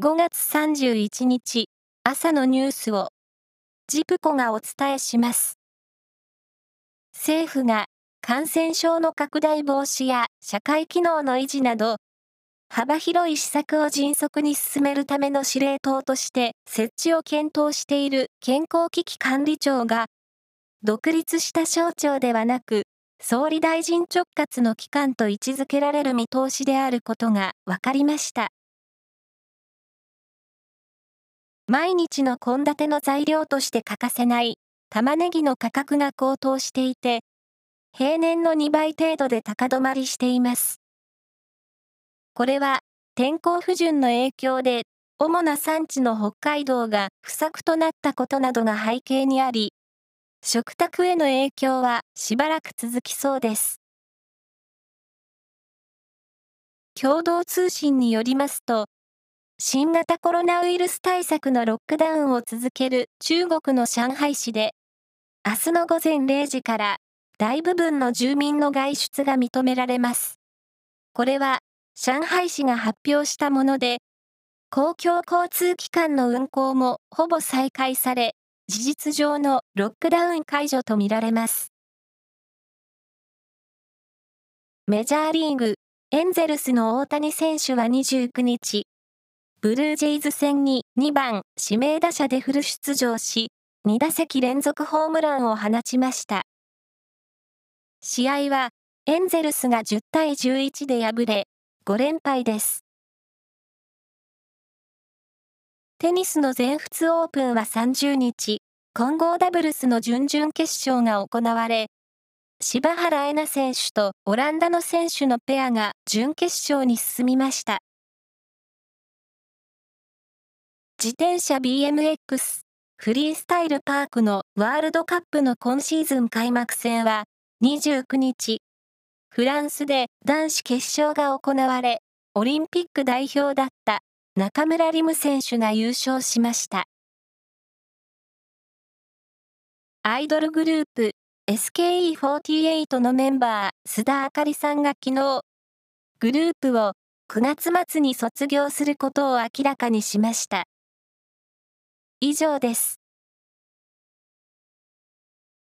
5月31日朝のニュースをジプコがお伝えします。政府が感染症の拡大防止や社会機能の維持など幅広い施策を迅速に進めるための司令塔として設置を検討している健康危機管理庁が独立した省庁ではなく総理大臣直轄の機関と位置づけられる見通しであることが分かりました。毎日の献立の材料として欠かせない玉ねぎの価格が高騰していて、平年の2倍程度で高止まりしています。これは天候不順の影響で主な産地の北海道が不作となったことなどが背景にあり、食卓への影響はしばらく続きそうです。共同通信によりますと、新型コロナウイルス対策のロックダウンを続ける中国の上海市で、明日の午前0時から大部分の住民の外出が認められます。これは上海市が発表したもので、公共交通機関の運行もほぼ再開され、事実上のロックダウン解除とみられます。メジャーリーグ、エンゼルスの大谷選手は29日、ブルージェイズ戦に2番指名打者でフル出場し、2打席連続ホームランを放ちました。試合はエンゼルスが10対11で敗れ、5連敗です。テニスの全仏オープンは30日、混合ダブルスの準々決勝が行われ、柴原恵那選手とオランダの選手のペアが準決勝に進みました。自転車 BMX フリースタイルパークのワールドカップの今シーズン開幕戦は29日、フランスで男子決勝が行われ、オリンピック代表だった中村輪夢選手が優勝しました。アイドルグループ SKE48 のメンバー須田あかりさんが昨日、グループを9月末に卒業することを明らかにしました。以上です。